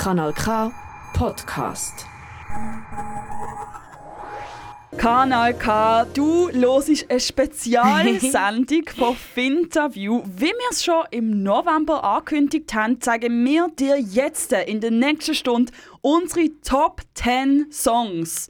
Kanal K Podcast. Kanal K, du hörst eine Spezialsendung von Finterview. Wie wir es schon im November angekündigt haben, zeigen wir dir jetzt in der nächsten Stunde unsere Top 10 Songs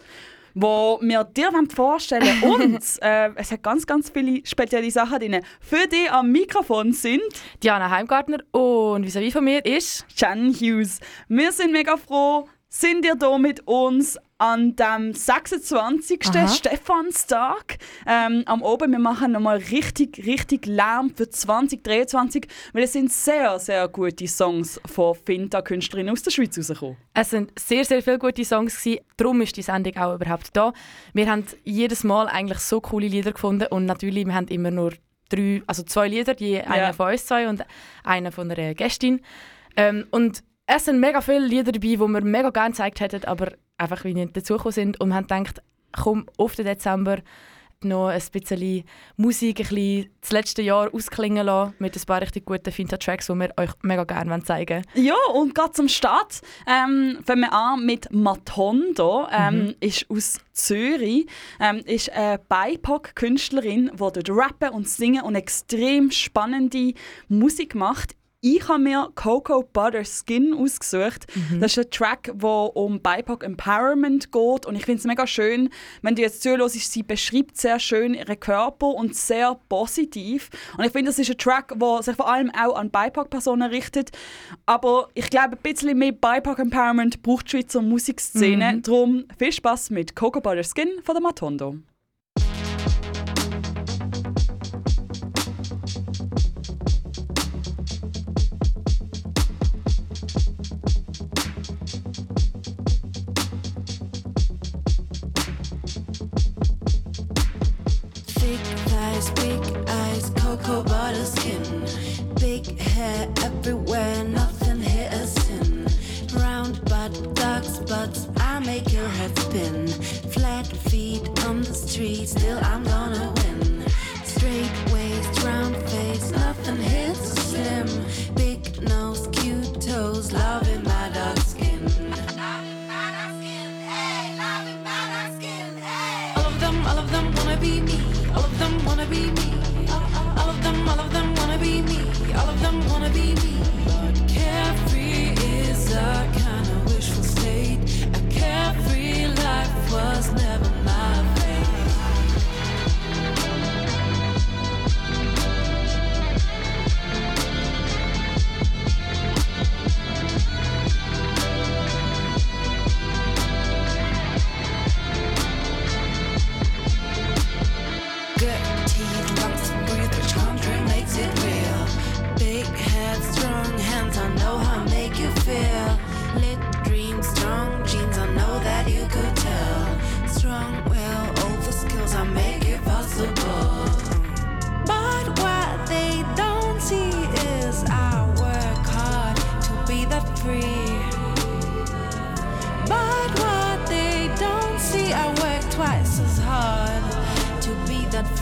wo wir dir vorstellen wollen. Und äh, es hat ganz, ganz viele spezielle Sachen drin. Für dich am Mikrofon sind Diana Heimgartner und vis-à-vis von mir ist Jan Hughes. Wir sind mega froh, sind ihr hier mit uns an dem 26. Aha. Stephanstag ähm, am Oben. Wir machen nochmal richtig, richtig Lärm für 2023, weil es sind sehr, sehr gute Songs von Finta-Künstlerinnen aus der Schweiz rausgekommen. Es sind sehr, sehr viele gute Songs gewesen. Darum ist die Sendung auch überhaupt da. Wir haben jedes Mal eigentlich so coole Lieder gefunden und natürlich, wir haben immer nur drei, also zwei Lieder, die einer von uns zwei und einer von einer Gästin. Ähm, und es sind mega viele Lieder dabei, die wir mega gerne gezeigt hätten, aber einfach wie nicht dazugekommen sind und haben gedacht, komm, auf den Dezember noch ein bisschen Musik ein bisschen das letzte Jahr ausklingen lassen mit ein paar richtig guten Finta-Tracks, die wir euch mega gerne zeigen wollen. Ja, und gerade zum Start ähm, fangen wir an mit Matondo. Ähm, Mhm. Ist aus Zürich. Ähm, ist eine BIPOC-Künstlerin, die dort rappen und singen und extrem spannende Musik macht. Ich habe mir Cocoa Butter Skin ausgesucht. Das ist ein Track, wo um BIPOC Empowerment geht. Und ich finde es mega schön, wenn du jetzt zuhörst, sie beschreibt sehr schön ihren Körper und sehr positiv. Und ich finde, das ist ein Track, der sich vor allem auch an BIPOC-Personen richtet. Aber ich glaube, ein bisschen mehr BIPOC Empowerment braucht die Schweizer Musikszene. Darum viel Spaß mit Cocoa Butter Skin von der Matondo. Skin. Big hair everywhere, nothing hit a sin. Round butt, dark spots, I make your head spin. Flat feet on the street, still I'm gonna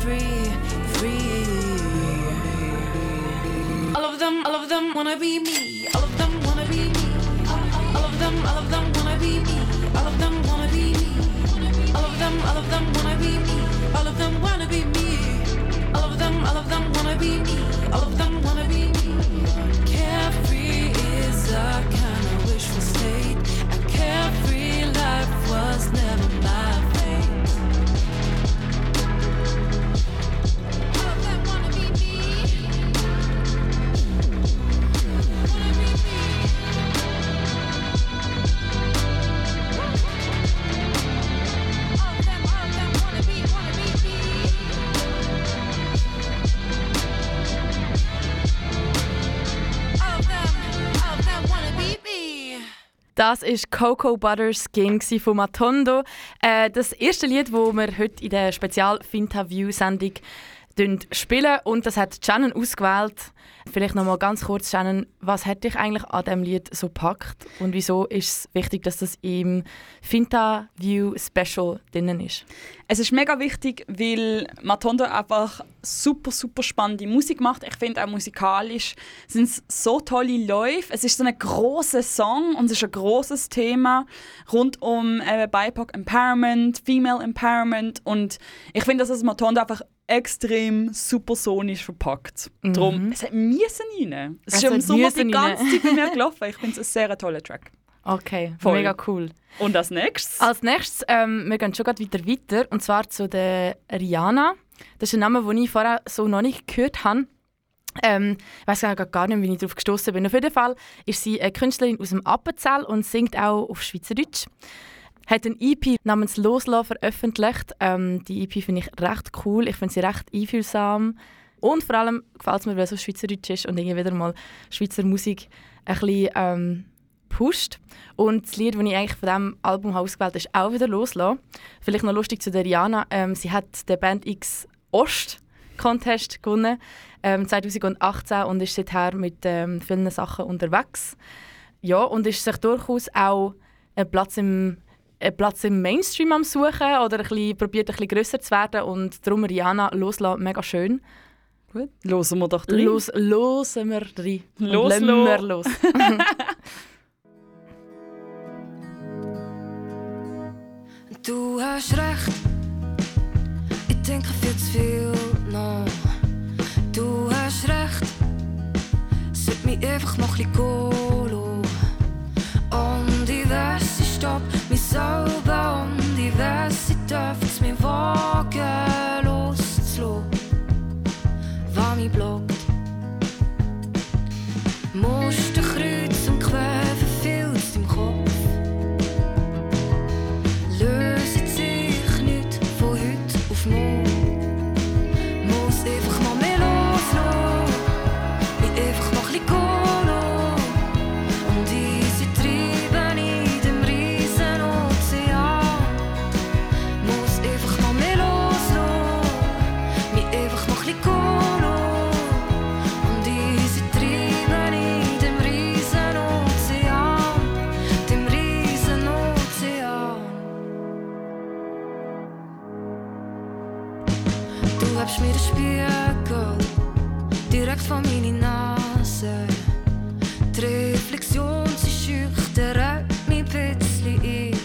free, free. All of them, all of them wanna be me. All of them wanna be me. All of them, all of them wanna be me. All of them wanna be me. All of them, all of them wanna be me. All of them wanna be me. All of them, all of them wanna be me. All of them wanna be me. Carefree is a kind of wishful state. A carefree life was never my Das ist Cocoa Butter Skin von Matondo. Äh, das erste Lied, das wir heute in der Spezial Finta View Sendung spielen und das hat Shannon ausgewählt. Vielleicht noch mal ganz kurz, Shannon, was hat dich eigentlich an diesem Lied so packt und wieso ist es wichtig, dass das im Finta View Special drinnen ist? Es ist mega wichtig, weil Matondo einfach super, super spannende Musik macht. Ich finde auch musikalisch sind es so tolle Läufe. Es ist so ein großer Song und es ist ein großes Thema rund um äh, BIPOC Empowerment, Female Empowerment und ich finde, dass das Matondo einfach extrem supersonisch verpackt. Mhm. Darum, es hat müssen rein. Es Es ist im Sommer die ganze rein. Zeit bei mir gelaufen. Ich finde es ein sehr toller Track. Okay, Voll. mega cool. Und als nächstes? Als nächstes, ähm, wir gehen schon grad weiter weiter, und zwar zu der Rihanna. Das ist ein Name, den ich vorher so noch nicht gehört habe. Ähm, ich weiß gar nicht, wie ich darauf gestoßen bin. Auf jeden Fall ist sie eine Künstlerin aus dem Appenzell und singt auch auf Schweizerdeutsch. Hat ein EP namens Loslassen veröffentlicht. Ähm, die EP finde ich recht cool. Ich finde sie recht einfühlsam. Und vor allem gefällt es mir, weil es auf Schweizerdeutsch ist und irgendwie wieder mal Schweizer Musik ein bisschen ähm, pusht. Und das Lied, das ich eigentlich von diesem Album ausgewählt habe, ist auch wieder «Loslassen». Vielleicht noch lustig zu der Rihanna. Ähm, sie hat den Band X Ost Contest gewonnen ähm, 2018 und ist seither mit ähm, vielen Sachen unterwegs. Ja, und ist sich durchaus auch einen Platz im, einen Platz im Mainstream am suchen oder ein bisschen, probiert ein bisschen grösser zu werden und darum Rihanna «Loslassen» mega schön. Gut, hören wir doch drin. Los, losen wir rein. Und Los, lassen lo. wir los. Du hast recht, ich denke viel zu viel nach. Du hast recht, sollte mich einfach noch ein bisschen stopp mich selber und ich weiß, ich darf es mir wagen loszulassen, was mich blockt. Muster Du habst mir den Spiegel direkt vor meine Nase. Die Reflexion, sie schüchtert mich ein bisschen ein.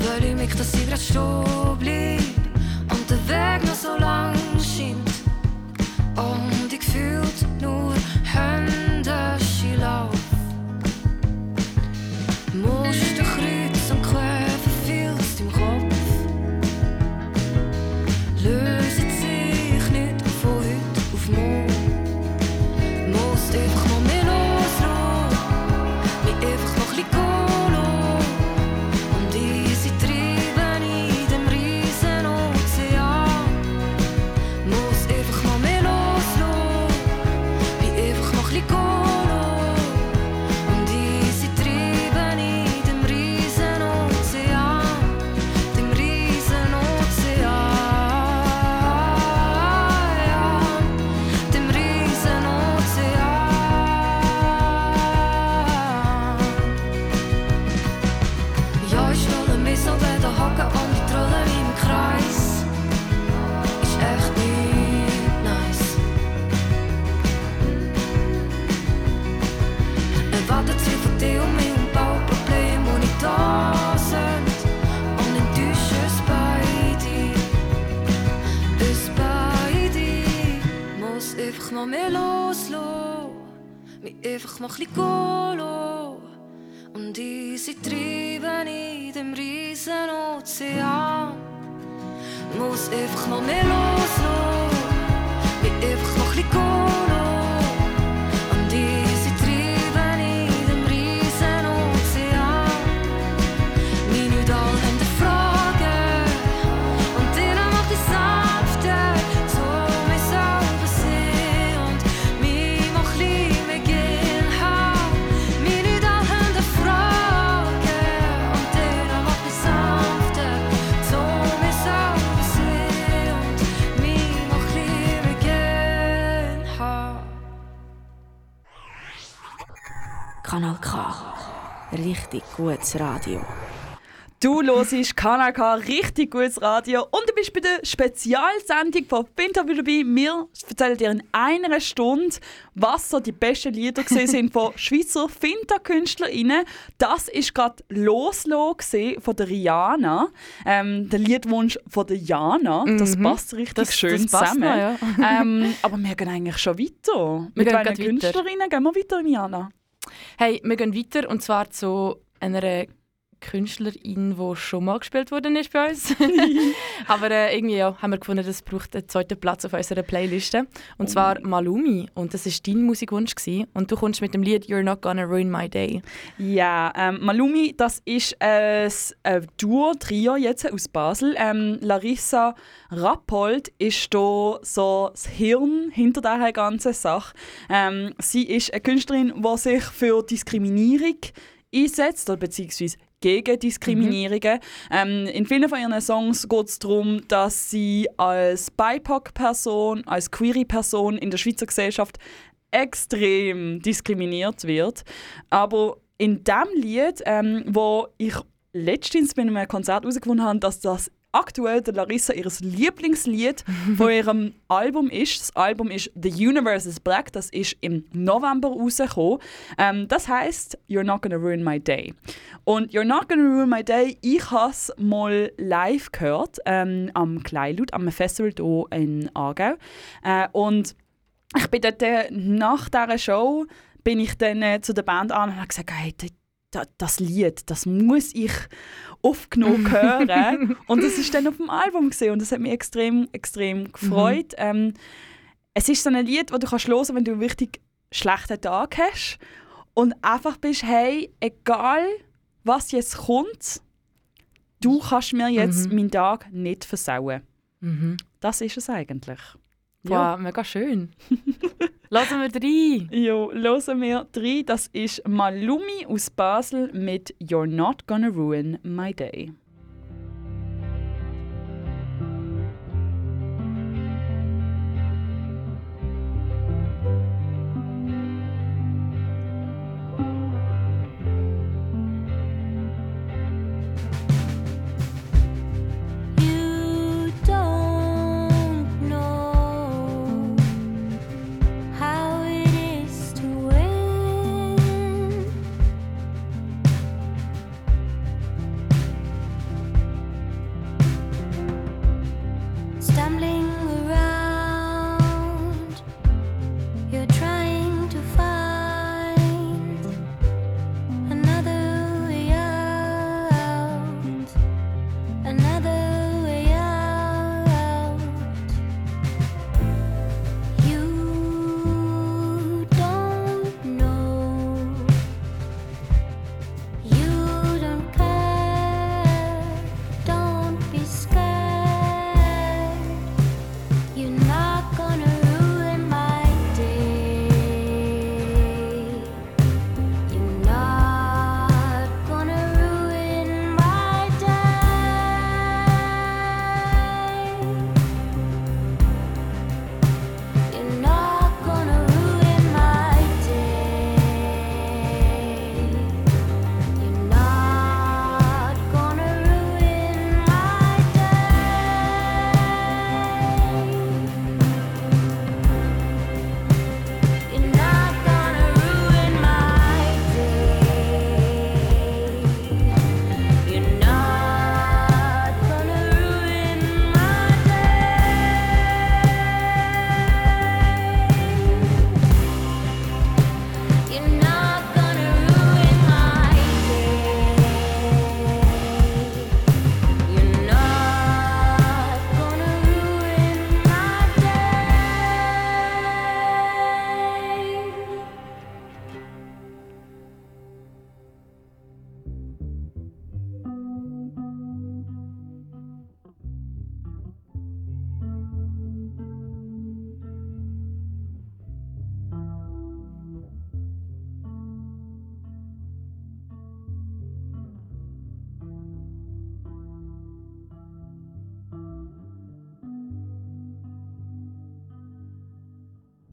Weil ich mich, dass ich grad stehen bleib und der Weg noch so lang scheint. Und Loslassen. Mich einfach bisschen gehen lassen. Und diese Treiben in dem riesen Ozean. Muss einfach mal mehr loslassen. Kanal K. Richtig gutes Radio. Du hörst Kanal K, richtig gutes Radio und du bist bei der Spezialsendung von Winterview dabei. Wir erzählen dir in einer Stunde, was so die besten Lieder sind von Schweizer Finta-KünstlerInnen. Das ist gerade losgegangen von der Rihanna. Ähm, der Liedwunsch von der Jana. Das Mhm. passt richtig Das- schön das passt zusammen. noch, ja. ähm, aber wir gehen eigentlich schon weiter. Wir Mit gehen welchen grad weiter. Künstlerinnen gehen wir weiter, Jana? Hey, wir gehen weiter und zwar zu einer Künstlerin, die schon mal gespielt worden ist bei uns. Aber äh, irgendwie ja, haben wir gefunden, das braucht einen zweiten Platz auf unserer Playliste. Und zwar Malumi. Und das war dein Musikwunsch. Gewesen. Und du kommst mit dem Lied «You're Not Gonna Ruin My Day». Ja, ähm, Malumi, das ist ein äh, Duo, Trio jetzt aus Basel. Ähm, Larissa Rappold ist da so das Hirn hinter dieser ganzen Sache. Ähm, sie ist eine Künstlerin, die sich für Diskriminierung einsetzt, oder beziehungsweise gegen Diskriminierungen. Ähm, in vielen von ihren Songs geht es darum, dass sie als BIPOC-Person, als Queer-Person in der Schweizer Gesellschaft extrem diskriminiert wird. Aber in dem Lied, ähm, wo ich letztens bei einem Konzert herausgefunden habe, dass das aktuell der Larissa ihr Lieblingslied von ihrem Album ist. Das Album ist The Universe is Black. Das ist im November rausgekommen. Ähm, das heißt You're Not Gonna Ruin My Day. Und You're Not Gonna Ruin My Day, ich habe es mal live gehört ähm, am Kleinlaut, am Festival hier in Aargau. Äh, und ich bin dort äh, nach dieser Show bin ich dann äh, zu der Band an und habe gesagt, hey, das Lied, das muss ich aufgenommen hören. und das ist dann auf dem Album gesehen und das hat mich extrem, extrem gefreut. Ähm, es ist so ein Lied, das du kannst hören, wenn du einen richtig schlechten Tag hast und einfach bist, hey, egal was jetzt kommt, du kannst mir jetzt Mhm. meinen Tag nicht versauen. Mhm. Das ist es eigentlich. Wow, mega schön. Lassen wir rein. Jo, hören wir drei. Das ist Malumi aus Basel mit You're Not Gonna Ruin My Day.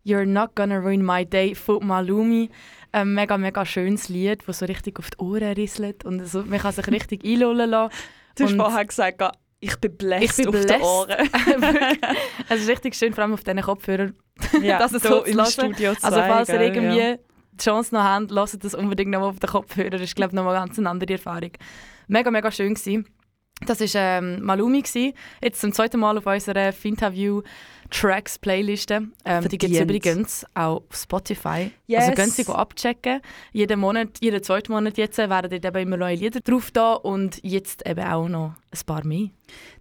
You're Not Gonna Ruin My Day von Malumi. Ein mega, mega schönes Lied, das so richtig auf die Ohren risselt und so, man kann sich richtig einlullen lassen. Du hast Und- vorher gesagt, ich bin bläst auf bläst. Ohren. Wirklich. es ist richtig schön, vor allem auf diesen Kopfhörern. ja, Das ist da so im hören. Studio 2. Also falls ihr irgendwie ja. die Chance noch habt, lasst das unbedingt noch mal auf den Kopfhörer. Das ist, glaube ich, noch mal ganz eine andere Erfahrung. Mega, mega schön gewesen. Das war ähm, Malumi. Gewesen. Jetzt zum zweiten Mal auf unserer Finterview Tracks Playliste. Ähm, die gibt es übrigens auch auf Spotify. Yes. Also könnt ihr abchecken. Jeden Monat, jeden zweiten Monat jetzt werden dort eben immer neue Lieder drauf da und jetzt eben auch noch ein paar mehr.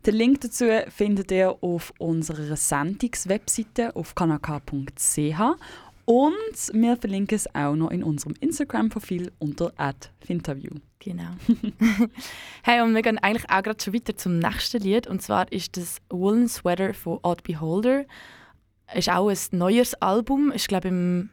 Den Link dazu findet ihr auf unserer Sendungswebseite auf kanaka.ch und wir verlinken es auch noch in unserem Instagram-Profil unter @finterview. Genau. hey, und wir gehen eigentlich auch gerade schon weiter zum nächsten Lied. Und zwar ist das Woolen Sweater von Odd Beholder. Ist auch ein neues Album. Ist, glaube ich, im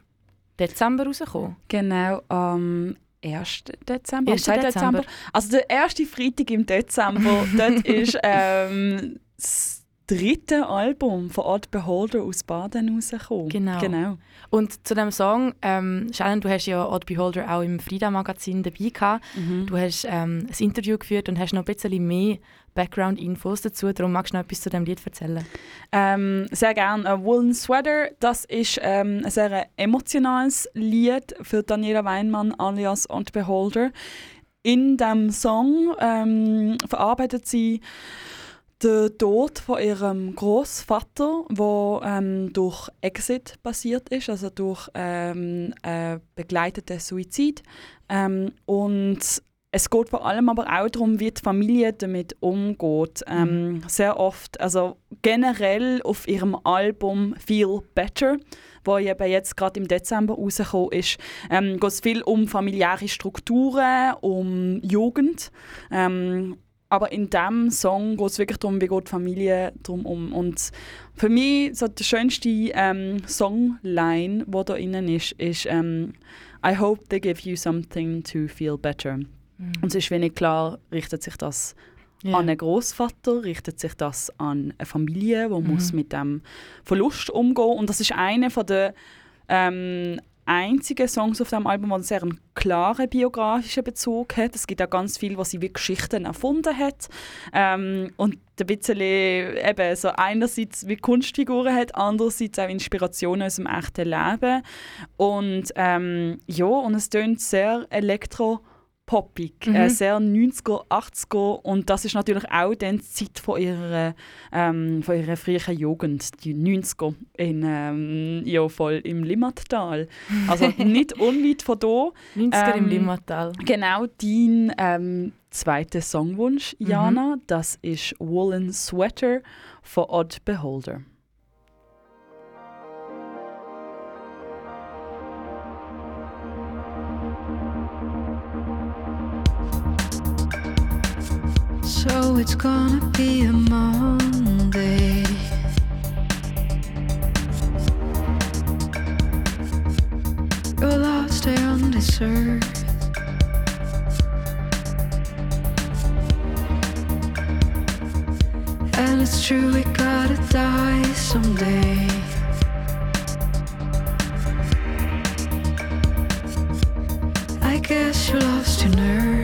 Dezember rausgekommen. Genau, am 1. Dezember, am 1.2. Dezember. Dezember. Also der erste Freitag im Dezember, dort ist ähm, das dritte Album von Odd Beholder aus Baden rausgekommen. Genau. genau. Und zu dem Song, ähm, Shannon, du hast ja Odd Beholder auch im Frida-Magazin dabei gehabt. Mhm. Du hast ähm, ein Interview geführt und hast noch ein bisschen mehr Background-Infos dazu. Darum magst du noch etwas zu dem Lied erzählen. Ähm, sehr gerne. Woolen Sweater, das ist ähm, ein sehr emotionales Lied für Daniela Weinmann alias Odd Beholder. In dem Song ähm, verarbeitet sie den Tod von ihrem Großvater, wo ähm, durch Exit passiert ist, also durch ähm, äh, begleiteten Suizid. Ähm, und es geht vor allem aber auch darum, wie die Familie damit umgeht. Ähm, sehr oft, also generell auf ihrem Album Feel Better, wo eben jetzt gerade im Dezember rausgekommen ist, ähm, geht es viel um familiäre Strukturen, um Jugend. Ähm, aber in diesem Song geht es wirklich darum, wie geht die Familie drum um. Und für mich so die schönste ähm, Songline, die da innen ist, ist ähm, I hope they give you something to feel better. Und es ist wenig klar, richtet sich das Ja. an einen Großvater, richtet sich das an eine Familie, die muss mit dem Verlust umgehen. Und das ist einer von der ähm, einzigen Songs auf dem Album, der sehr klaren biografischen Bezug hat. Es gibt auch ganz viel, was sie wie Geschichten erfunden hat. Ähm, und ein bisschen eben so einerseits wie Kunstfiguren hat, andererseits auch Inspirationen aus dem echten Leben. Und ähm, ja, und es tönt sehr elektro poppig, Mhm. äh, sehr 90er, 80er und das ist natürlich auch dann die Zeit von ihrer, ähm, von ihrer frühen Jugend, die 90er, in, ähm, ja, voll im Limmattal. Also nicht unweit von da. 90er im Ähm, Limmatal. Genau, dein ähm, zweiter Songwunsch, Jana, das ist Woolen Sweater von Odd Beholder. So it's gonna be a Monday. You're lost here on this earth. And it's true, we gotta die someday. I guess you lost your nerves.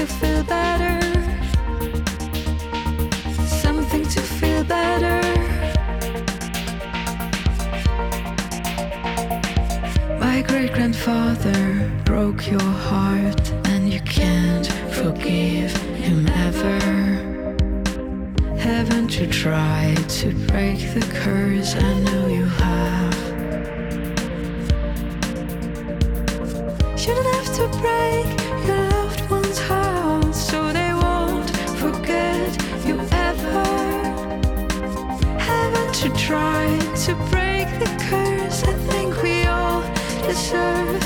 to feel better. Something to feel better. My great grandfather broke your heart, and you can't forgive him ever. Haven't you tried to break the curse? I know you have. Shouldn't have to break to break the curse? I think we all deserve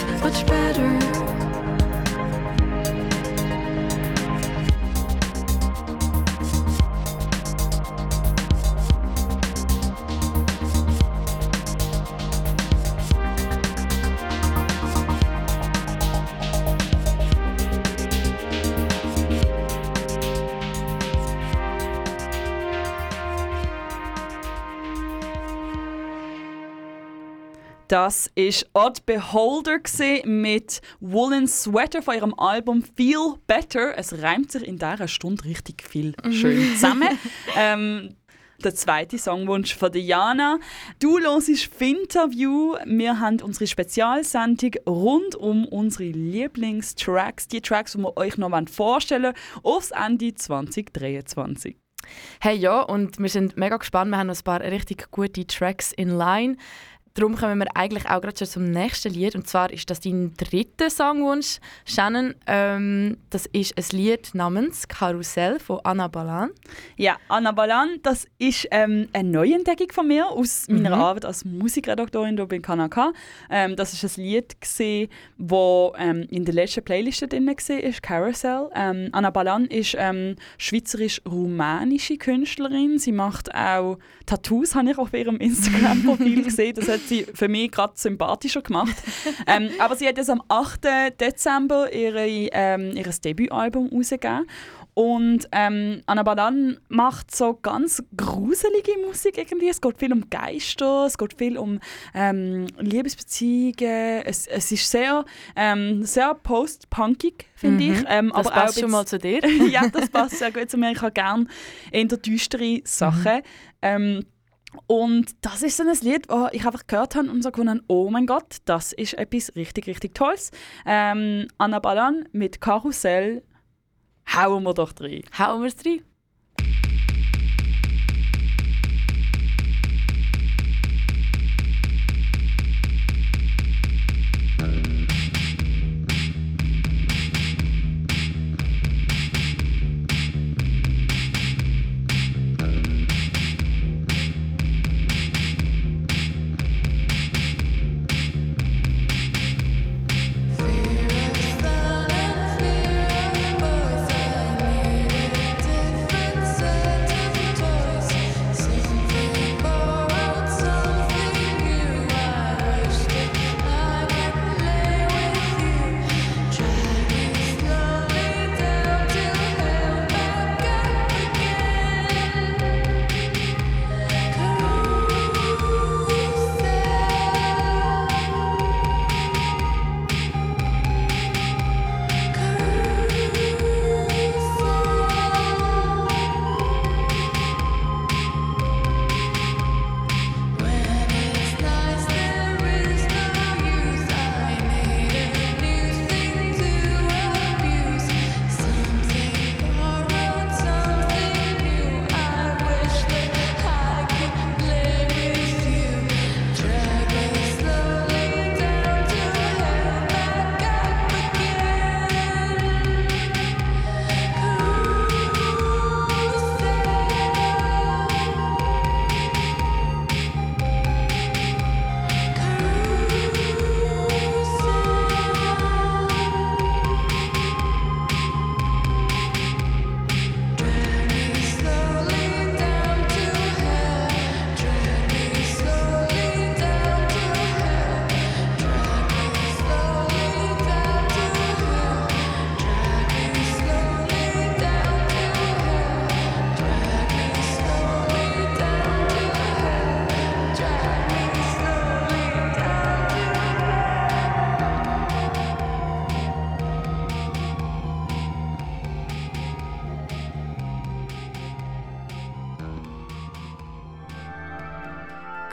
Das ist Odd Beholder mit Woolen Sweater von ihrem Album Feel Better. Es reimt sich in dieser Stunde richtig viel schön zusammen. ähm, der zweite Songwunsch von Diana. Du hörst Finterview. Wir haben unsere Spezialsendung rund um unsere Lieblingstracks, die Tracks, die wir euch noch vorstellen wollen, aufs Ende 2023. Hey ja, und wir sind mega gespannt. Wir haben noch ein paar richtig gute Tracks in line. Darum kommen wir eigentlich auch gerade schon zum nächsten Lied. Und zwar ist das dein dritter Songwunsch, Shannon. Ähm, das ist ein Lied namens Karussell von Anna Balan. Ja, Anna Balan, das ist ähm, eine Neuentdeckung von mir aus meiner Arbeit als Musikredaktorin hier bei KNK. Ähm, das ist ein Lied, das ähm, in der letzten Playlist drin war, Carousel. Ähm, Anna Balan ist ähm, schweizerisch-rumänische Künstlerin. Sie macht auch Tattoos, habe ich auf ihrem Instagram-Profil gesehen. Das hat sie für mich gerade sympathischer gemacht. ähm, aber sie hat jetzt am 8. Dezember ihre, ähm, ihr Debütalbum rausgegeben. Und ähm, Anna Balan macht so ganz gruselige Musik irgendwie. Es geht viel um Geister, es geht viel um ähm, Liebesbeziehungen. Es, es ist sehr, ähm, sehr post-punkig, finde Mhm. ich. Ähm, Das aber auch passt ein schon mal zu dir. ja, das passt sehr gut zu mir. Ich habe gerne eher düstere Sachen. Ähm, und das ist so ein Lied, das ich einfach gehört habe und so gefunden oh mein Gott, das ist etwas richtig, richtig Tolles. Ähm, Anna Balan mit Karussell hauen wir doch rein. Hauen wir es rein.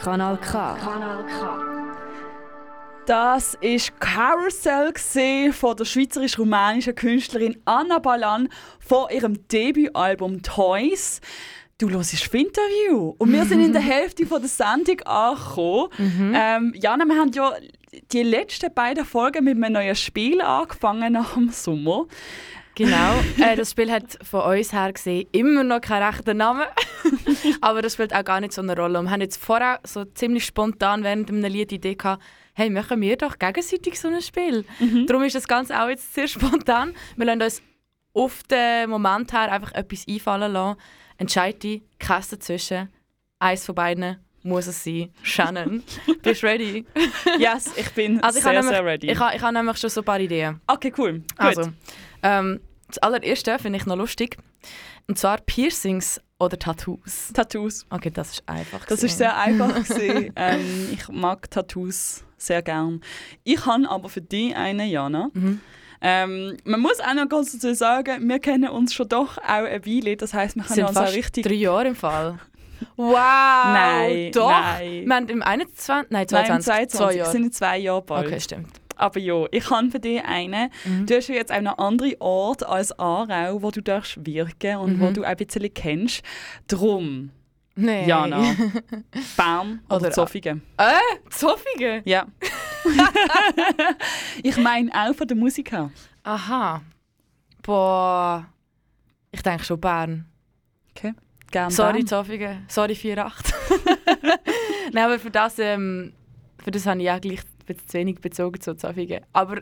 Kanal K. Das ist Carousel von der schweizerisch-rumänischen Künstlerin Anna Balan von ihrem Debütalbum Toys. Du hörst das Interview und wir sind in der Hälfte von der Sendung angekommen. Ähm, Jana, wir haben ja die letzten beiden Folgen mit einem neuen Spiel angefangen nach dem Sommer. Genau. äh, das Spiel hat von uns her gesehen immer noch keinen rechten Namen. Aber das spielt auch gar nicht so eine Rolle. Und wir haben jetzt vorher so ziemlich spontan während einem Lied die Idee gehabt, hey, machen wir doch gegenseitig so ein Spiel. Darum ist das Ganze auch jetzt sehr spontan. Wir lassen uns auf den Moment her einfach etwas einfallen lassen. Entscheide dich, keins dazwischen. Eins von beiden muss es sein. Shannon, bist du ready? Yes, ich bin Also ich sehr, habe sehr nämlich, ready. ich habe, ich habe nämlich schon so ein paar Ideen. okay, cool. Also, ähm, das allererste finde ich noch lustig. Und zwar Piercings oder Tattoos. Tattoos. Okay, das ist einfach. Das ist sehr einfach. ähm, ich mag Tattoos sehr gern. Ich habe aber für dich eine, Jana. Mhm. Ähm, man muss auch noch ganz dazu sagen, wir kennen uns schon doch auch eine Weile. Das heisst, wir sind uns auch richtig... drei Jahre im Fall. Wow! Nein, doch! nein. Wir haben im 21... Nein, Nein, im 22. 22. Zwei Jahre. sind in zwei Jahre bald. Okay, stimmt. Aber ja, ich habe für dich eine. Mhm. Du hast ja jetzt auch noch andere Orte als Aarau, wo du darfst wirken und wo Mhm. du auch ein bisschen kennst. Drum, Nein. Jana, Bern oder, Oder- Zofingen. Äh, Zofingen? Ja. ich meine auch von der Musik her. Aha. Boah. Ich denke schon Bern. Gerne Sorry. Zofingen. Sorry, 4,8. Nein, aber für das, ähm, für das habe ich auch gleich ein bisschen zu wenig bezogen zu Zofingen. Aber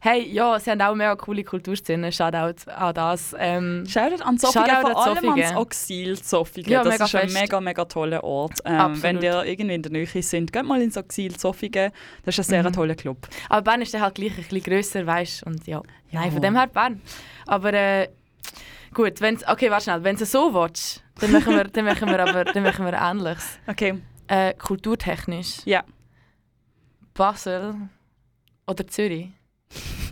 hey, ja, sie haben auch mega coole Kulturszenen. Shoutout an das. Ähm, Shoutout an Zofingen, Shoutout vor allem Zofingen. ans Oxil Zofingen. Ja, das ist ein fest. mega, mega toller Ort. Ähm, wenn ihr irgendwie in der Nähe sind, geht mal ins Oxil Zofingen. Das ist ein sehr Mhm. toller Club. aber Bern ist dann halt gleich ein bisschen grösser, weißt du? Und ja, Ja. nein, von dem her Bern. Aber äh, gut, wenn's, okay, warte schnell. Wenn du so willst, dann machen wir, dann machen wir aber dann machen wir Ähnliches. Okay, Äh, kulturtechnisch. Ja. Basel oder Zürich?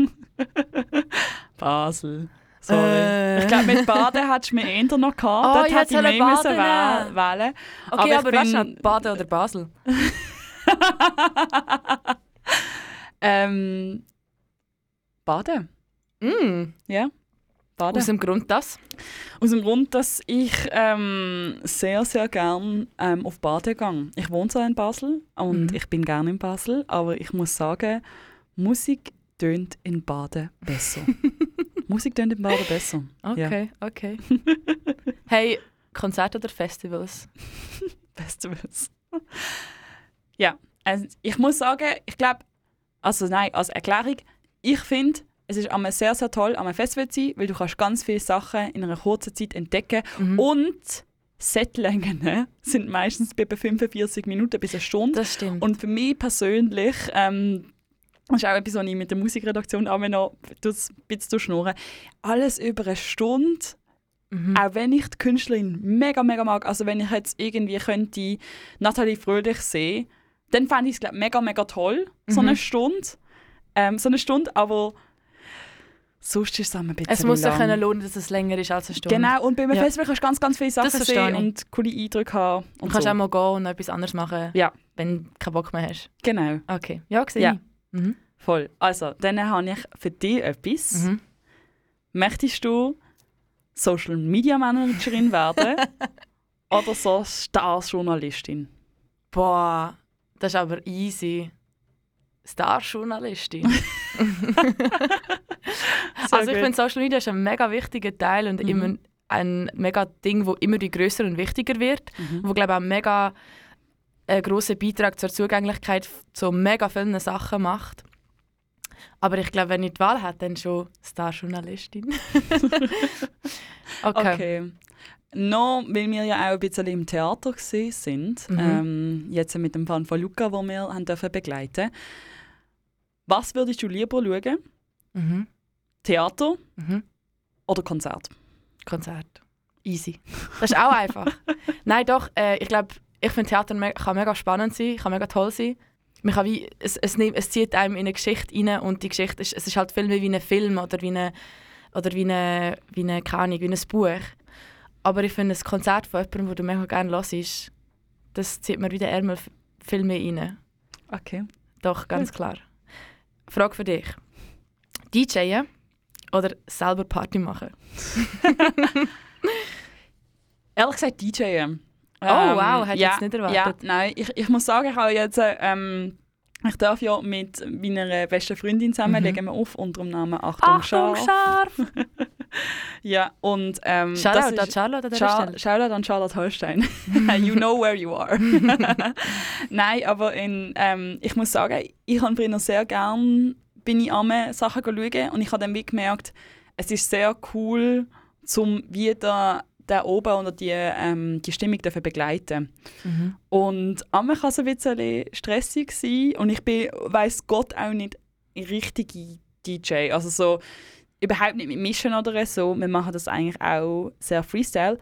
Basel. Sorry. Äh. Ich glaube, mit Baden hättest du mich eher noch gehabt. Oh, Dort hätte ich mehr müssen wählen. Okay, aber, warte bin- schnell, Baden oder Basel? ähm, Baden. Mm, Ja. Baden. aus dem Grund das. Aus dem Grund, dass ich ähm, sehr, sehr gern ähm, auf Baden gehe. Ich wohne zwar in Basel und Mhm. ich bin gerne in Basel, aber ich muss sagen, Musik tönt in Baden besser. Musik tönt in Baden besser. Okay, okay. hey, Konzerte oder Festivals? Festivals. ja, also ich muss sagen, ich glaube, also nein, als Erklärung, ich finde, es ist einmal sehr, sehr toll, am Festival zu sein, weil du kannst ganz viele Sachen in einer kurzen Zeit entdecken Mhm. und Setlängen ne, sind meistens bei etwa 45 Minuten bis eine Stunde. Das stimmt. Und für mich persönlich, ähm, das ist auch etwas, was ich mit der Musikredaktion auch noch ein bisschen schnurren. Alles über eine Stunde mhm. auch wenn ich die Künstlerin mega, mega mag, also wenn ich jetzt irgendwie könnte Nathalie Fröhlich sehen, dann fände ich es mega, mega toll, so Mhm. eine Stunde. Ähm, so eine Stunde, aber sonst ist es ein bisschen Es muss sich lang. können lohnen, dass es länger ist als eine Stunde. Genau, und beim Ja. Festival kannst du ganz, ganz viele Sachen sehen ich. und coole Eindrücke haben. Du Und kannst so. auch mal gehen und etwas anderes machen, Ja. wenn du keinen Bock mehr hast. Genau, Okay, ja, gesehen. Ja. Mhm. voll. Also, dann habe ich für dich etwas. Mhm. Möchtest du Social Media Managerin werden oder so Star-Journalistin? Boah, das ist aber easy. Star-Journalistin. also ich finde Social Media ist ein mega wichtiger Teil und Mhm. immer ein mega Ding, wo immer die größer und wichtiger wird, Mhm. wo glaube ich auch mega einen grossen Beitrag zur Zugänglichkeit zu mega vielen Sachen macht. Aber ich glaube, wenn ich die Wahl hätte, dann schon Star-Journalistin. okay. Okay. Noch, weil wir ja auch ein bisschen im Theater sind, Mhm. ähm, jetzt mit dem Fan von Luca, wo wir haben dürfen begleiten. Was würdest du lieber schauen? Mhm. Theater Mhm. oder Konzert? Konzert. Easy. Das ist auch einfach. Nein, doch, äh, ich glaube, ich finde Theater me kann mega spannend sein, kann mega toll sein. Man kann wie, es, es, nimmt, es zieht einem in eine Geschichte rein und die Geschichte ist, es ist halt viel mehr wie ein Film oder wie eine, oder wie eine, wie eine, Ahnung, wie ein Buch. Aber ich finde, ein Konzert von jemandem, wo du mega gerne hörst, das zieht mir wie den Ärmel f- viel mehr rein. Okay. Doch, ganz klar. Frage für dich. DJen oder selber Party machen? Ehrlich gesagt, DJ. Oh, wow, hätte ich ja, jetzt nicht erwartet. Ja, nein, ich, ich muss sagen, ich habe jetzt, ähm, ich darf ja mit meiner besten Freundin zusammen, Mhm. legen wir auf unter dem Namen Achtung, Achtung, Scharf. scharf! Ja, und ähm, das Shoutout an Charlotte an Char. Shoutout an Charlotte Holstein. you know where you are. Nein, aber in, ähm, ich muss sagen, ich habe früher sehr gern bin ich am Sachen schauen und ich habe dann wie gemerkt, es ist sehr cool, zum wieder der oben oder die, ähm, die Stimmung dürfen begleiten. Mhm. Und einmal kann es ein bisschen stressig sein und ich bin, weiss Gott, auch nicht richtige DJ. Also so überhaupt nicht mit Mischen oder so. Wir machen das eigentlich auch sehr Freestyle.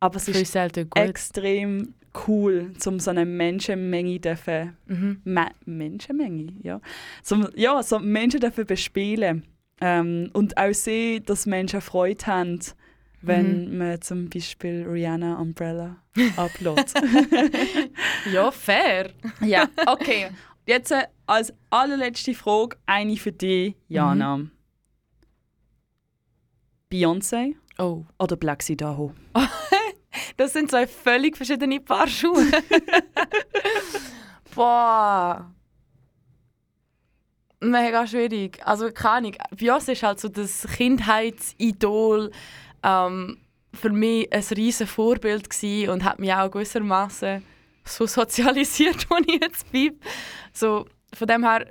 Aber es ist Freestyle gut. extrem cool, um so eine Menschenmenge dürfen, Mhm. Me Menschenmenge, ja, zum, ja, so Menschen dürfen bespielen ähm, und auch sehen, dass Menschen Freude haben, wenn man zum Beispiel Rihanna Umbrella uploadet. Ja, fair. ja, okay. Jetzt äh, als allerletzte Frage eine für dich, Jana. Beyoncé Oh. oder Black Idaho? Das sind zwei völlig verschiedene Paar Schuhe. Boah. Mega schwierig. Also keine Ahnung. Beyoncé ist halt so das Kindheitsidol. Ähm, für mich ein riesen Vorbild und hat mich auch gewissermaßen so sozialisiert, wo ich jetzt bin. So, von dem her,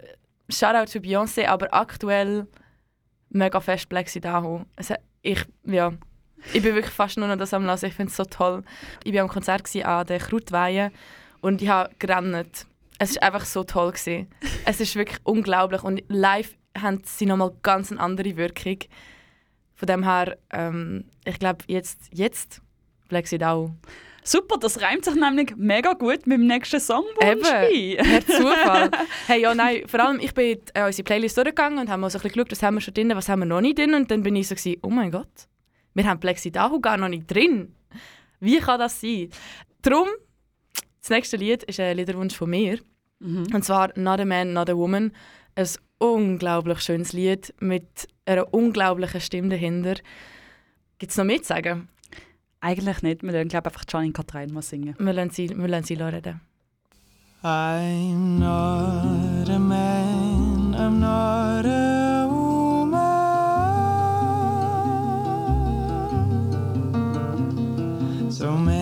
Shoutout zu Beyoncé, aber aktuell mega fest Black Idaho. Hat- Ich, ja, ich bin wirklich fast nur noch das am Lassen. Ich finde es so toll. Ich war am Konzert an der Krautweihe und ich habe gerannt. Es war einfach so toll. Gewesen. es ist wirklich unglaublich. Und live haben sie nochmal ganz eine andere Wirkung. Von dem her, ähm, ich glaube, jetzt, jetzt Black Idaho. Super, das reimt sich nämlich mega gut mit dem nächsten Song, Eben. Eben. Per Zufall. hey, ja, nein, vor allem ich bin äh, unsere Playlist durchgegangen und haben mal so ein bisschen geschaut, was haben wir schon drin, was haben wir noch nicht drin. Und dann bin ich so, gewesen, oh mein Gott, wir haben Black Idaho gar noch nicht drin. Wie kann das sein? Drum, das nächste Lied ist ein Liederwunsch von mir. Mhm. Und zwar Not a Man, Not a Woman. Ein unglaublich schönes Lied mit einer unglaublichen Stimme dahinter. Gibt es noch mehr zu sagen? Eigentlich nicht. Wir lassen, glaube einfach Janine Katrin mal singen. Wir lassen sie, wir lassen sie reden. I'm not a man, I'm not a So many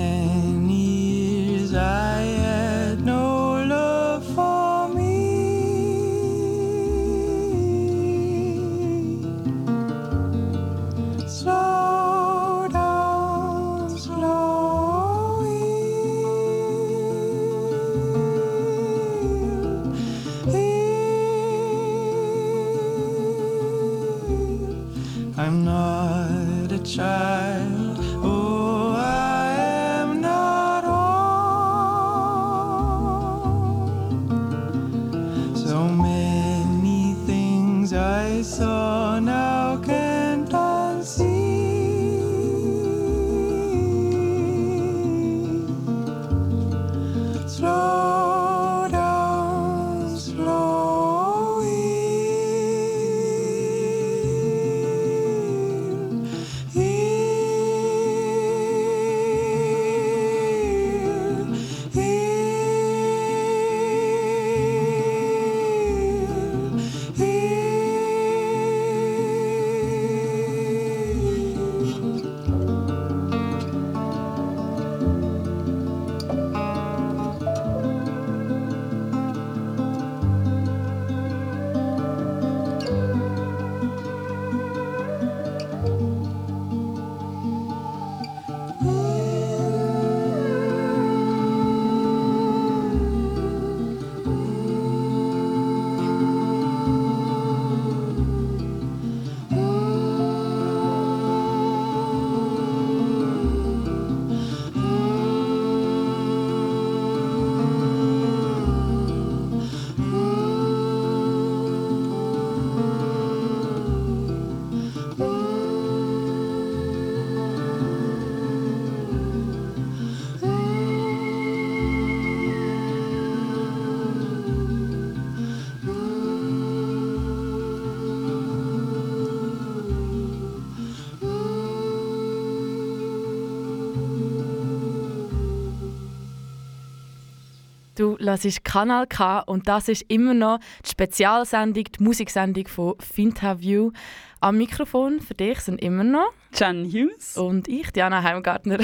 Du hörst Kanal K und das ist immer noch die Spezialsendung, die Musiksendung von Finterview. Am Mikrofon für dich sind immer noch Jan Hughes. und ich, Diana Heimgartner.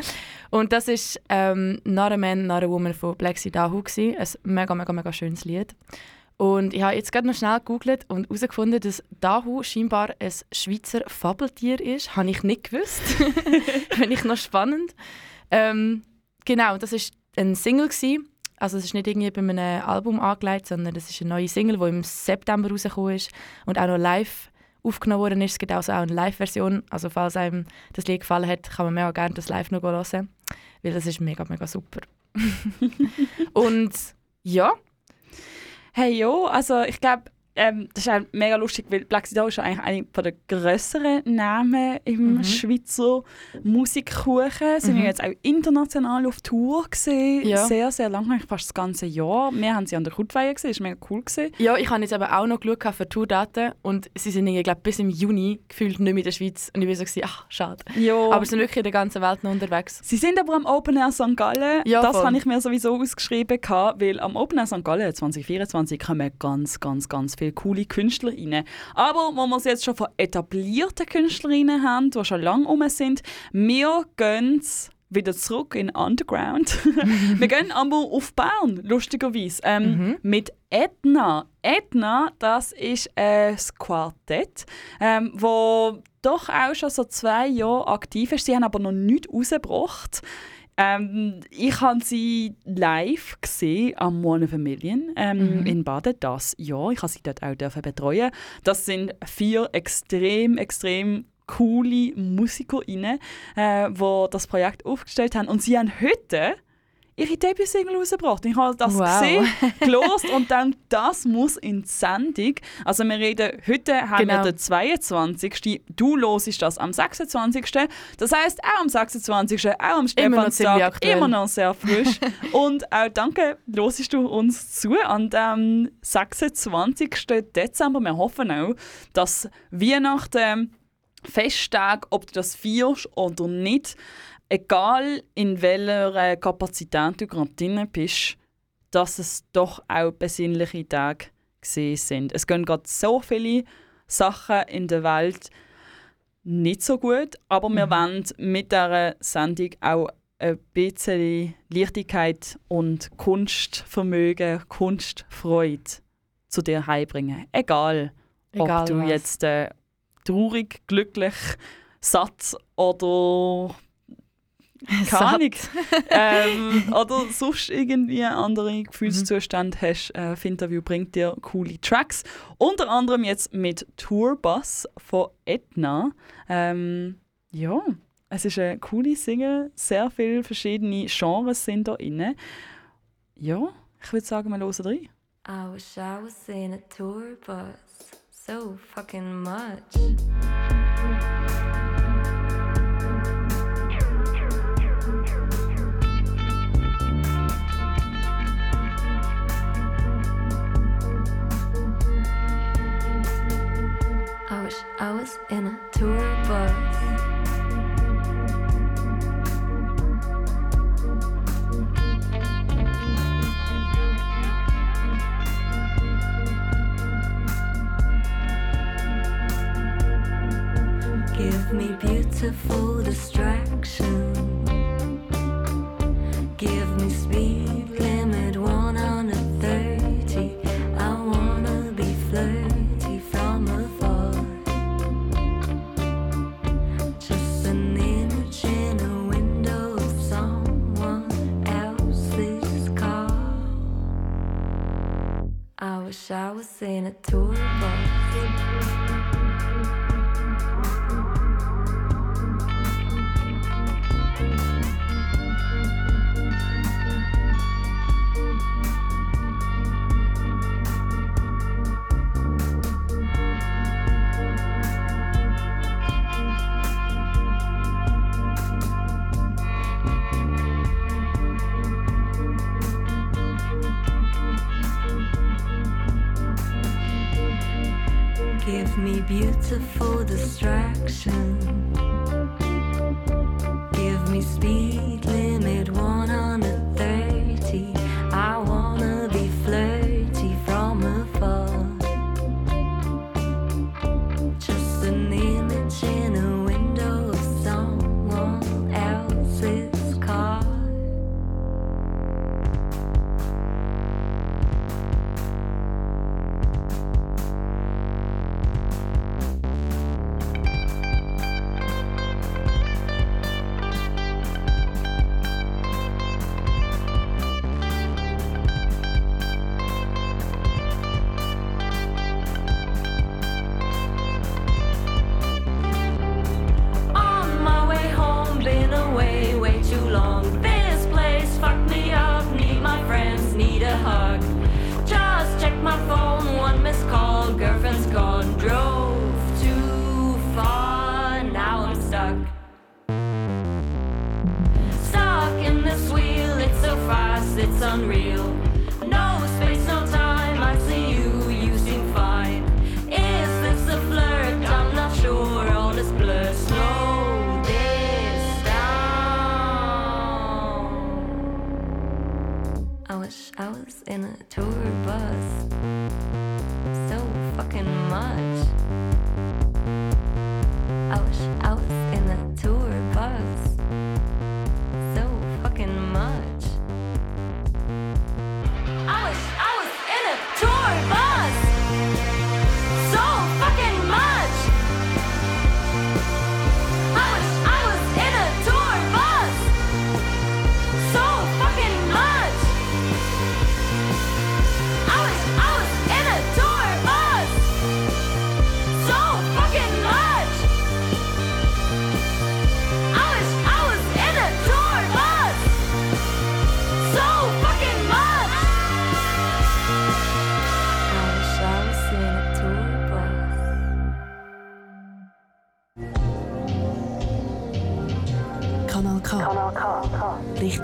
und das ist ähm, «Not a Man, Not a Woman» von Black Sea Dahu. Ein mega, mega, mega schönes Lied. Und ich habe jetzt gerade noch schnell gegoogelt und herausgefunden, dass Dahu scheinbar ein Schweizer Fabeltier ist. Habe ich nicht gewusst. Finde ich noch spannend. Ähm, genau, das war ein Single. Gewesen. Also es ist nicht irgendwie bei einem Album angelegt, sondern das ist eine neue Single, die im September rausgekommen ist und auch noch live aufgenommen worden ist. Es gibt also auch eine Live-Version. Also falls einem das Lied gefallen hat, kann man mir auch gerne das live noch hören, weil das ist mega, mega super. und ja, Hey, ja, also ich glaube, ähm, das ist auch mega lustig, weil Black ist eigentlich einer der grösseren Namen im Mhm. Schweizer Musikkuchen. Sie Mhm. sind jetzt auch international auf Tour gesehen, Ja. sehr, sehr lange, eigentlich fast das ganze Jahr. Wir haben sie an der Kutweihe gesehen, das war mega cool. Gewesen. Ja, ich habe jetzt aber auch noch geschaut für Tourdaten und sie sind irgendwie, glaub, bis im Juni gefühlt nicht mehr in der Schweiz. Und ich war so, gewesen, ach, schade. Ja. Aber sie sind wirklich in der ganzen Welt noch unterwegs. Sie sind aber am Open Air St. Gallen. Ja, das habe ich mir sowieso ausgeschrieben, weil am Open Air St. Gallen 2024 kommen ganz, ganz, ganz viele coole Künstler rein. Aber wo wir es jetzt schon von etablierten Künstlerinnen haben, die schon lange rum sind, wir gehen wieder zurück in Underground. wir gehen aber auf Bern, lustigerweise, ähm, mit Edna. Edna, das ist ein Quartett, ähm, wo doch auch schon so zwei Jahre aktiv ist. Sie haben aber noch nichts rausgebracht. Ähm, ich habe sie live gesehen am One of a Million ähm, in Baden das Jahr. Ich habe sie dort auch dürfen betreuen. Das sind vier extrem, extrem coole MusikerInnen, äh, die das Projekt aufgestellt haben. Und sie haben heute ihre Debütsingle rausgebracht. Ich habe das Wow. gesehen, gelost und dann das muss in die Sendung. Also wir reden, heute haben Genau. wir den 22. Du hörst das am 26. Das heisst, auch am 26. auch am Immer Stephanstag, aktuell. immer noch sehr frisch. und auch danke, hörst du uns zu an dem 26. Dezember. Wir hoffen auch, dass Weihnachten Festtag, ob du das feierst oder nicht, egal in welcher äh, Kapazität du gerade drin bist, dass es doch auch besinnliche Tage gesehen sind. Es gehen gerade so viele Sachen in der Welt nicht so gut, aber wir wollen mit dieser Sendung auch ein bisschen Leichtigkeit und Kunstvermögen, Kunstfreude zu dir heimbringen. Egal, Egal ob du was. jetzt äh, traurig, glücklich, satt oder keine Ahnung, ähm, oder sonst irgendwie andere Gefühlszustände hast, äh, Finterview bringt dir coole Tracks. Unter anderem jetzt mit Tourbus von Etna. Ähm, ja, es ist eine coole Single, sehr viele verschiedene Genres sind da drin. Ja, ich würde sagen, wir hören rein. I wish I was in a tour bus so fucking much. I was in a tour bus. Give me beautiful distraction. Give me speed wish I was in a tour bus. Beautiful distraction. Unreal. No space, no time. I see you, you seem fine. Is this a flirt? I'm not sure. All. Slow this down. I wish I was in a tour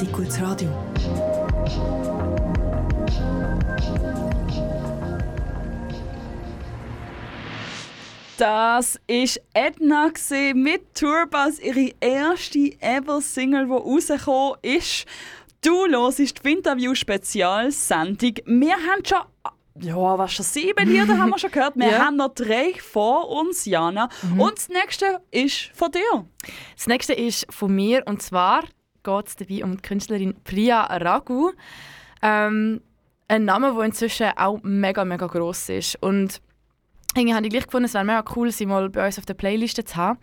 Richtig gutes Radio. Das ist Edna mit Tourbus, ihre erste ever Single, die rausgekommen ist. Du hörst die Interview-Spezialsendung. Wir haben schon, ja, was schon sieben Lieder haben wir schon gehört. Wir Ja. haben noch drei vor uns, Jana. Und das nächste ist von dir. Das nächste ist von mir und zwar geht es dabei um die Künstlerin Priya Raghu. Ähm, ein Name, der inzwischen auch mega, mega gross ist. Und irgendwie habe ich gleich gefunden, es wäre mega cool, sie mal bei uns auf der Playliste zu haben.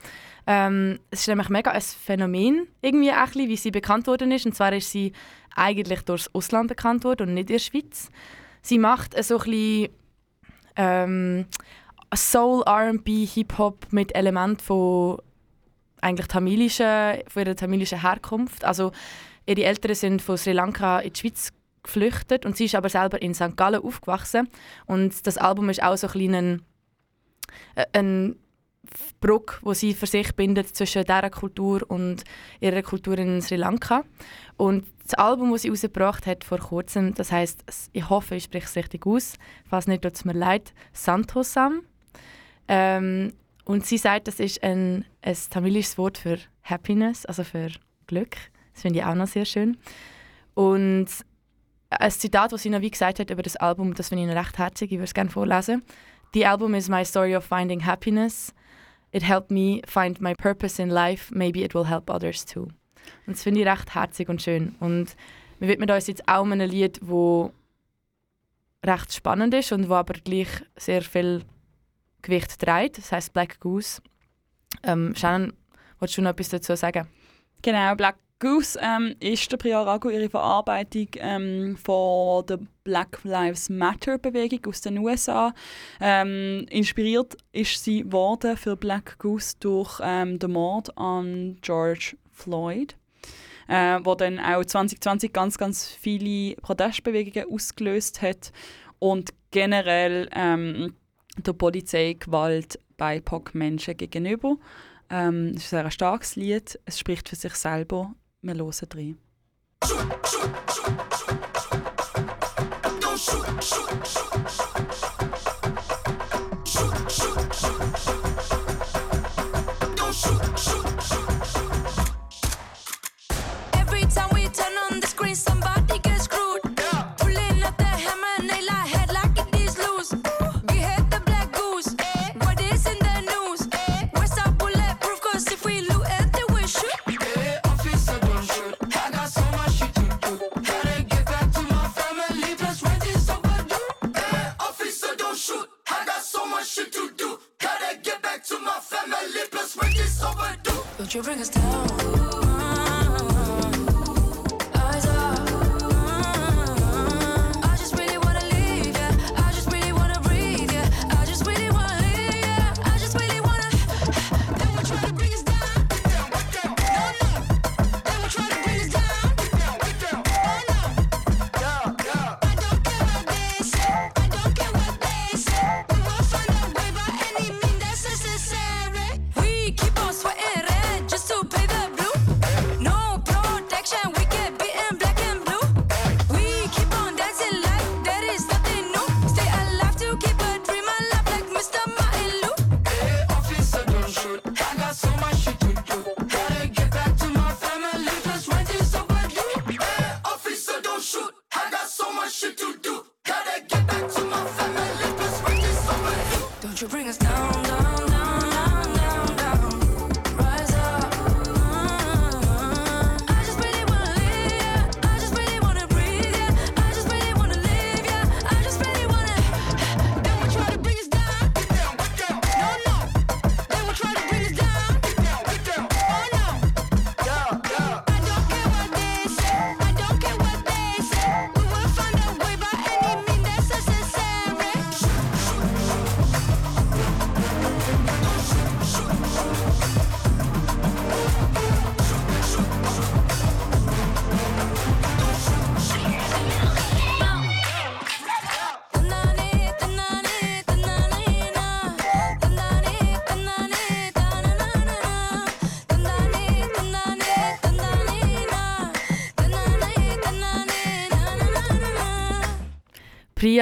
Ähm, es ist nämlich mega ein Phänomen, irgendwie auch wie sie bekannt worden ist. Und zwar ist sie eigentlich durchs Ausland bekannt worden und nicht in der Schweiz. Sie macht so ein bisschen ähm, Soul, R&B, Hip-Hop mit Elementen von eigentlich tamilische, von ihrer tamilischen Herkunft. Also ihre Eltern sind von Sri Lanka in die Schweiz geflüchtet und sie ist aber selber in St. Gallen aufgewachsen. Und das Album ist auch so ein kleiner äh, ein Bruck, wo sie für sich bindet zwischen dieser Kultur und ihrer Kultur in Sri Lanka. Und das Album, das sie rausgebracht hat vor kurzem, das heißt, ich hoffe, ich spreche es richtig aus, falls nicht, tut es mir leid, Santosam. Ähm, und sie sagt, das ist ein, ein tamilisches Wort für Happiness, also für Glück. Das finde ich auch noch sehr schön. Und ein Zitat, das sie noch wie gesagt hat über das Album, das finde ich recht herzig, ich würde es gerne vorlesen. The album is my story of finding happiness. It helped me find my purpose in life. Maybe it will help others too. Und das finde ich recht herzig und schön. Und wir widmen uns jetzt auch einem Lied, wo recht spannend ist und wo aber gleich sehr viel Gewicht trägt. Das heißt Black Goose. Ähm, Shannon, willst du noch etwas dazu sagen? Genau, Black Goose ähm, ist der Priya Ragu ihre Verarbeitung ähm, von der Black Lives Matter Bewegung aus den USA. Ähm, inspiriert ist sie worden für Black Goose durch ähm, den Mord an George Floyd, äh, wo dann auch 2020 ganz ganz viele Protestbewegungen ausgelöst hat und generell ähm, der Polizeigewalt bei POC-Menschen gegenüber. Ähm, es ist ein sehr starkes Lied. Es spricht für sich selber. Wir hören rein. Every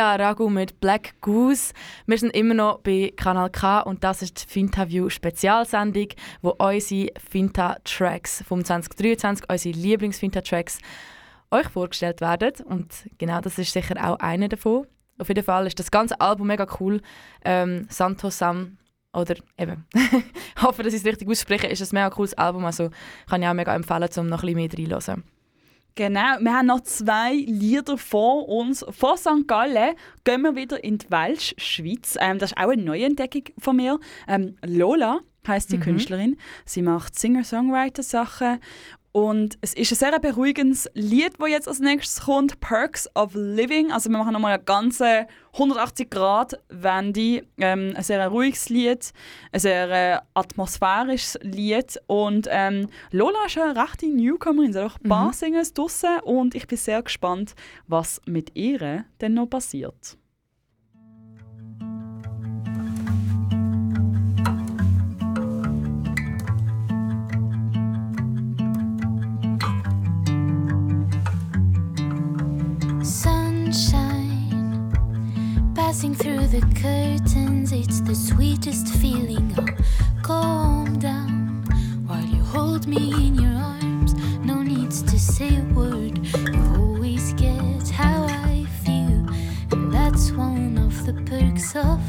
Priya Ragu mit Black Goose. Wir sind immer noch bei Kanal K und das ist die Fintaview Spezialsendung, wo unsere Finta-Tracks vom 2023, unsere Lieblings-Finta-Tracks, euch vorgestellt werden. Und genau das ist sicher auch einer davon. Auf jeden Fall ist das ganze Album mega cool. Ähm, Santo Sam oder eben, ich hoffe, dass ich es richtig ausspreche, ist ein mega cooles Album. Also kann ich auch mega empfehlen, um noch ein bisschen mehr reinzuhören. Genau, wir haben noch zwei Lieder vor uns. Vor St. Gallen gehen wir wieder in die Welsch Schweiz. Ähm, das ist auch eine Neuentdeckung von mir. Ähm, Lola heißt die Mhm. Künstlerin. Sie macht Singer-Songwriter-Sachen. Und es ist ein sehr beruhigendes Lied, das jetzt als nächstes kommt. Perks of Living. Also wir machen nochmal eine ganze 180 Grad Wende. Ähm, ein sehr ruhiges Lied, ein sehr äh, atmosphärisches Lied. Und ähm, Lola ist eine rechte Newcomerin. Sie hat auch ein paar Singles draussen und ich bin sehr gespannt, was mit ihr denn noch passiert. Passing through the curtains, it's the sweetest feeling. I'll calm down while you hold me in your arms. No needs to say a word, you always get how I feel, and that's one of the perks of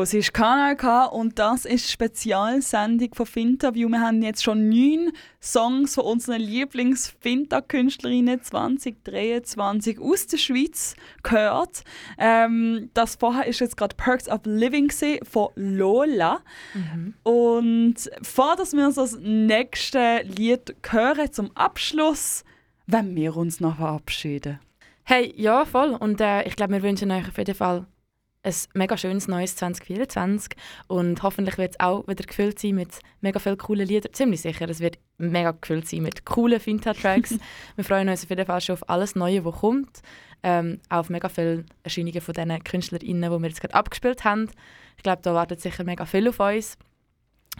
Du hörst Kanal K und das ist die Spezialsendung von Finterview. Wir haben jetzt schon neun Songs von unseren Lieblings-Finta-Künstlerinnen 2023 aus der Schweiz gehört. Ähm, das vorher ist jetzt gerade Perks of Living von Lola. Und vor dass wir so das nächste Lied hören zum Abschluss, wenn wir uns noch verabschieden. Hey, ja, voll. Und äh, ich glaube, wir wünschen euch auf jeden Fall ein mega schönes neues 2024 und hoffentlich wird es auch wieder gefüllt sein mit mega vielen coolen Liedern. Ziemlich sicher, es wird mega gefüllt sein mit coolen Finta-Tracks. wir freuen uns auf jeden Fall schon auf alles Neue, was kommt. Ähm, auch auf mega viele Erscheinungen von diesen KünstlerInnen, die wir jetzt gerade abgespielt haben. Ich glaube, da wartet sicher mega viel auf uns.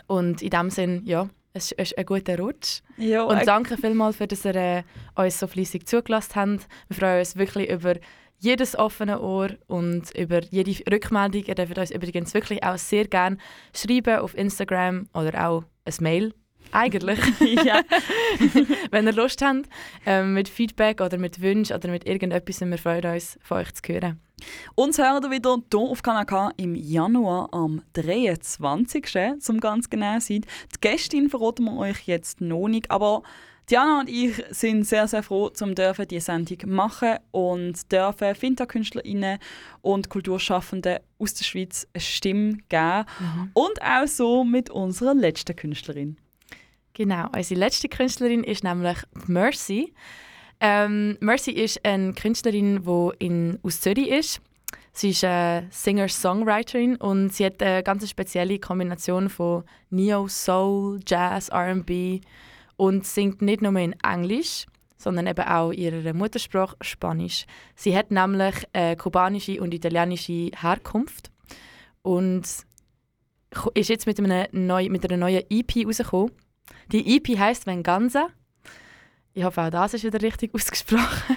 Und in dem Sinn, ja, es ist ein guter Rutsch. Ja, Und danke vielmals, für dass ihr äh, uns so fleissig zugelassen habt. Wir freuen uns wirklich über jedes offene Ohr und über jede Rückmeldung. Ihr dürft uns übrigens wirklich auch sehr gerne schreiben auf Instagram oder auch ein Mail. Eigentlich, ja. wenn ihr Lust habt, ähm, mit Feedback oder mit Wünschen oder mit irgendetwas. Wir freuen uns, von euch zu hören. Uns hören wir wieder hier auf Kanal im Januar am 23. zum ganz genau zu sein. Die Gästin verraten wir euch jetzt noch nicht, aber Diana und ich sind sehr, sehr froh, zum dürfen die Sendung machen und dürfen Finta-KünstlerInnen und Kulturschaffende aus der Schweiz eine Stimme geben. Und auch so mit unserer letzten Künstlerin. Genau, unsere letzte Künstlerin ist nämlich Mercy. Ähm, Mercy ist eine Künstlerin, die in, aus Zürich ist. Sie ist eine Singer-Songwriterin und sie hat eine ganz spezielle Kombination von Neo, Soul, Jazz, R&B und singt nicht nur in Englisch, sondern eben auch ihrer Muttersprache Spanisch. Sie hat nämlich äh, kubanische und italienische Herkunft und ist jetzt mit, einem neu, mit einer neuen EP rausgekommen. Die EP heisst Venganza. Ich hoffe, auch das ist wieder richtig ausgesprochen.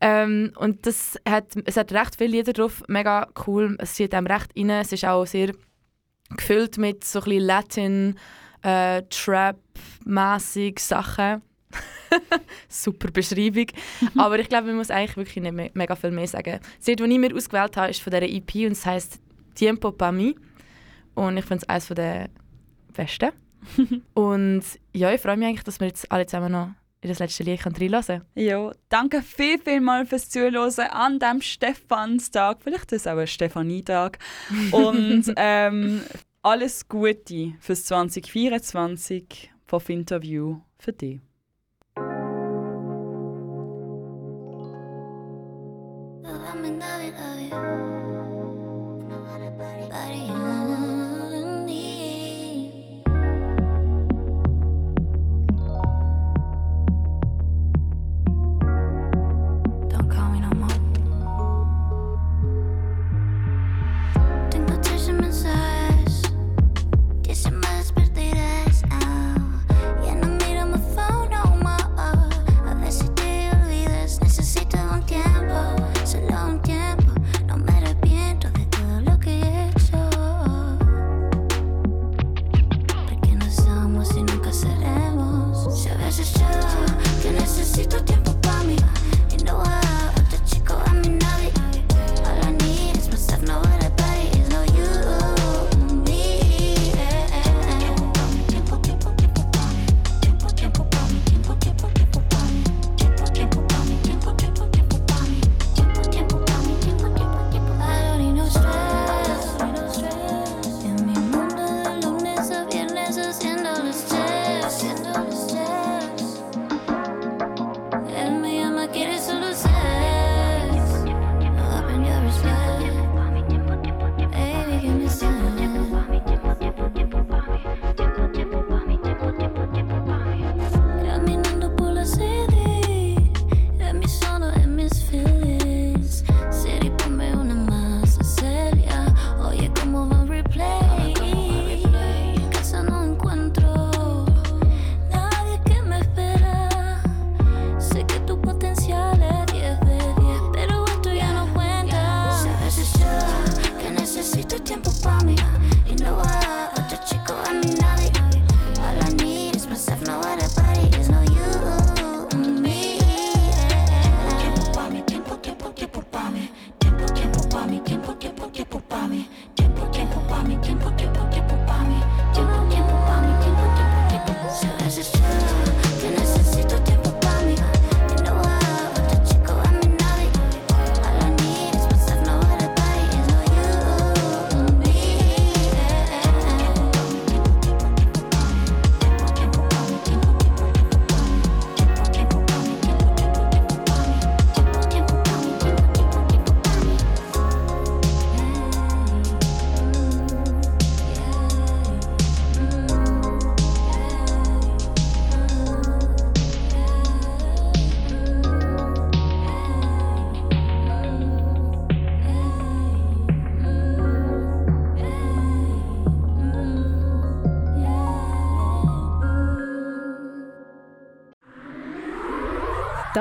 ähm, und das hat, es hat recht viele Lieder drauf, mega cool. Es zieht einem recht rein. Es ist auch sehr gefüllt mit so ein bisschen Latin, äh, Trap-mäßig Sachen. Super Beschreibung. Aber ich glaube, man muss eigentlich wirklich nicht me mega viel mehr sagen. Das Lied, das ich mir ausgewählt habe, ist von dieser EP und es heisst Tiempo pa mi. Und ich finde es eines der besten. und ja, ich freue mich eigentlich, dass wir jetzt alle zusammen noch in das letzte Lied reinlassen können. Ja, danke viel, viel mal fürs Zuhören an diesem Stephanstag. Vielleicht ist es auch ein Stefanietag. Und ähm, alles Gute fürs 2024 von Finterview für dich.